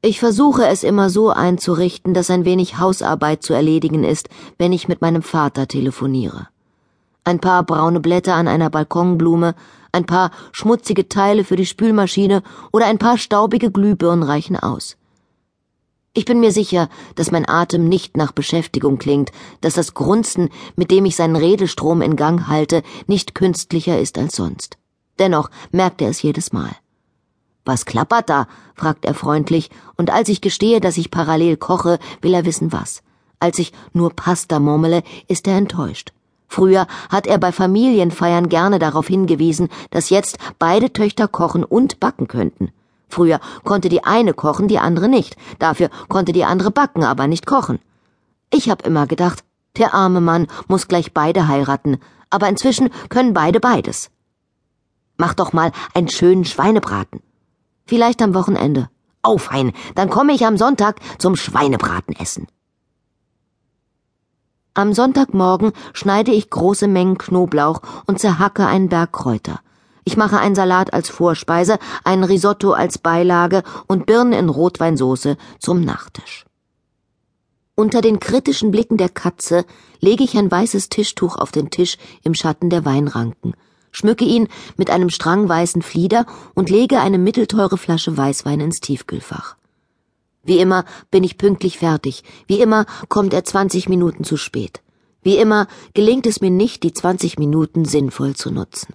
Ich versuche es immer so einzurichten, dass ein wenig Hausarbeit zu erledigen ist, wenn ich mit meinem Vater telefoniere. Ein paar braune Blätter an einer Balkonblume, ein paar schmutzige Teile für die Spülmaschine oder ein paar staubige Glühbirnen reichen aus. Ich bin mir sicher, dass mein Atem nicht nach Beschäftigung klingt, dass das Grunzen, mit dem ich seinen Redestrom in Gang halte, nicht künstlicher ist als sonst. Dennoch merkt er es jedes Mal. Was klappert da? fragt er freundlich, und als ich gestehe, dass ich parallel koche, will er wissen was. Als ich nur Pasta murmele, ist er enttäuscht. Früher hat er bei Familienfeiern gerne darauf hingewiesen, dass jetzt beide Töchter kochen und backen könnten. Früher konnte die eine kochen, die andere nicht. Dafür konnte die andere backen, aber nicht kochen. Ich hab immer gedacht, der arme Mann muss gleich beide heiraten, aber inzwischen können beide beides. Mach doch mal einen schönen Schweinebraten. Vielleicht am Wochenende. Oh, fein, dann komme ich am Sonntag zum Schweinebraten essen. Am Sonntagmorgen schneide ich große Mengen Knoblauch und zerhacke einen Berg Kräuter. Ich mache einen Salat als Vorspeise, einen Risotto als Beilage und Birnen in Rotweinsauce zum Nachtisch. Unter den kritischen Blicken der Katze lege ich ein weißes Tischtuch auf den Tisch im Schatten der Weinranken schmücke ihn mit einem Strang weißen Flieder und lege eine mittelteure Flasche Weißwein ins Tiefkühlfach. Wie immer bin ich pünktlich fertig, wie immer kommt er zwanzig Minuten zu spät. Wie immer gelingt es mir nicht, die zwanzig Minuten sinnvoll zu nutzen.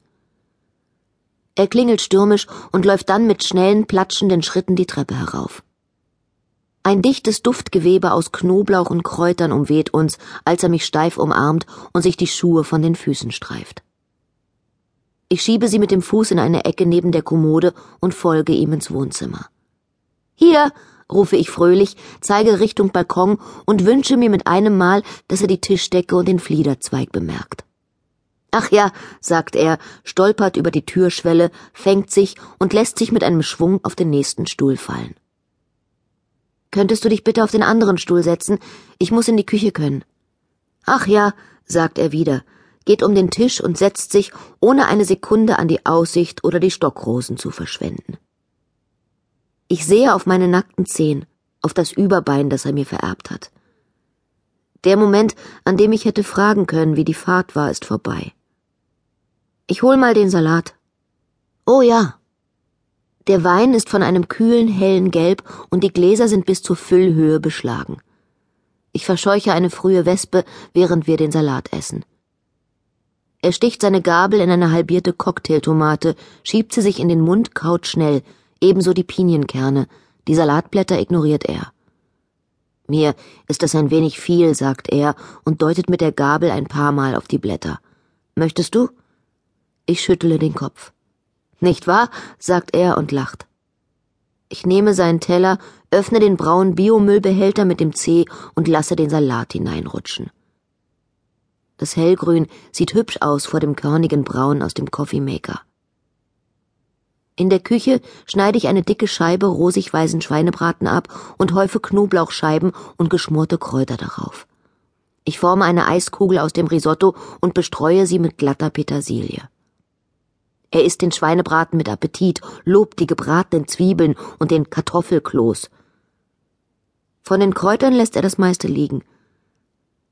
Er klingelt stürmisch und läuft dann mit schnellen, platschenden Schritten die Treppe herauf. Ein dichtes Duftgewebe aus Knoblauch und Kräutern umweht uns, als er mich steif umarmt und sich die Schuhe von den Füßen streift. Ich schiebe sie mit dem Fuß in eine Ecke neben der Kommode und folge ihm ins Wohnzimmer. Hier, rufe ich fröhlich, zeige Richtung Balkon und wünsche mir mit einem Mal, dass er die Tischdecke und den Fliederzweig bemerkt. Ach ja, sagt er, stolpert über die Türschwelle, fängt sich und lässt sich mit einem Schwung auf den nächsten Stuhl fallen. Könntest du dich bitte auf den anderen Stuhl setzen? Ich muss in die Küche können. Ach ja, sagt er wieder, geht um den Tisch und setzt sich, ohne eine Sekunde an die Aussicht oder die Stockrosen zu verschwenden. Ich sehe auf meine nackten Zehen, auf das Überbein, das er mir vererbt hat. Der Moment, an dem ich hätte fragen können, wie die Fahrt war, ist vorbei. Ich hol mal den Salat. Oh ja. Der Wein ist von einem kühlen, hellen Gelb und die Gläser sind bis zur Füllhöhe beschlagen. Ich verscheuche eine frühe Wespe, während wir den Salat essen. Er sticht seine Gabel in eine halbierte Cocktailtomate, schiebt sie sich in den Mund, kaut schnell, ebenso die Pinienkerne. Die Salatblätter ignoriert er. Mir ist das ein wenig viel, sagt er und deutet mit der Gabel ein paar Mal auf die Blätter. Möchtest du? Ich schüttele den Kopf. Nicht wahr? sagt er und lacht. Ich nehme seinen Teller, öffne den braunen Biomüllbehälter mit dem Zeh und lasse den Salat hineinrutschen. Das Hellgrün sieht hübsch aus vor dem körnigen Braun aus dem Coffeemaker. In der Küche schneide ich eine dicke Scheibe rosig-weißen Schweinebraten ab und häufe Knoblauchscheiben und geschmorte Kräuter darauf. Ich forme eine Eiskugel aus dem Risotto und bestreue sie mit glatter Petersilie. Er isst den Schweinebraten mit Appetit, lobt die gebratenen Zwiebeln und den Kartoffelkloß. Von den Kräutern lässt er das meiste liegen.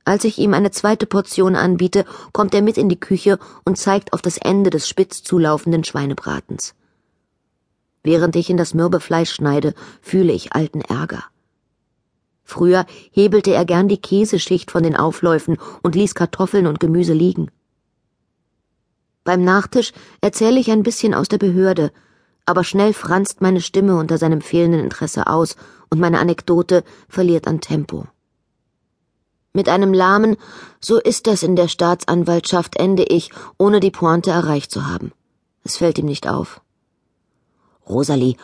Als ich ihm eine zweite Portion anbiete, kommt er mit in die Küche und zeigt auf das Ende des spitz zulaufenden Schweinebratens. Während ich in das mürbe Fleisch schneide, fühle ich alten Ärger. Früher hebelte er gern die Käseschicht von den Aufläufen und ließ Kartoffeln und Gemüse liegen. Beim Nachtisch erzähle ich ein bisschen aus der Behörde, aber schnell franzt meine Stimme unter seinem fehlenden Interesse aus und meine Anekdote verliert an Tempo. Mit einem lahmen So ist das in der Staatsanwaltschaft ende ich, ohne die Pointe erreicht zu haben. Es fällt ihm nicht auf. Rosalie,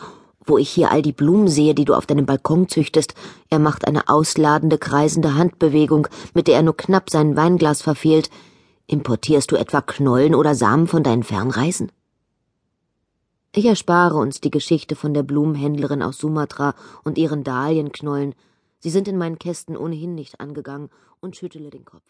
wo ich hier all die Blumen sehe, die du auf deinem Balkon züchtest, er macht eine ausladende, kreisende Handbewegung, mit der er nur knapp sein Weinglas verfehlt. Importierst du etwa Knollen oder Samen von deinen Fernreisen? Ich erspare uns die Geschichte von der Blumenhändlerin aus Sumatra und ihren Dahlienknollen, Sie sind in meinen Kästen ohnehin nicht angegangen und schüttele den Kopf.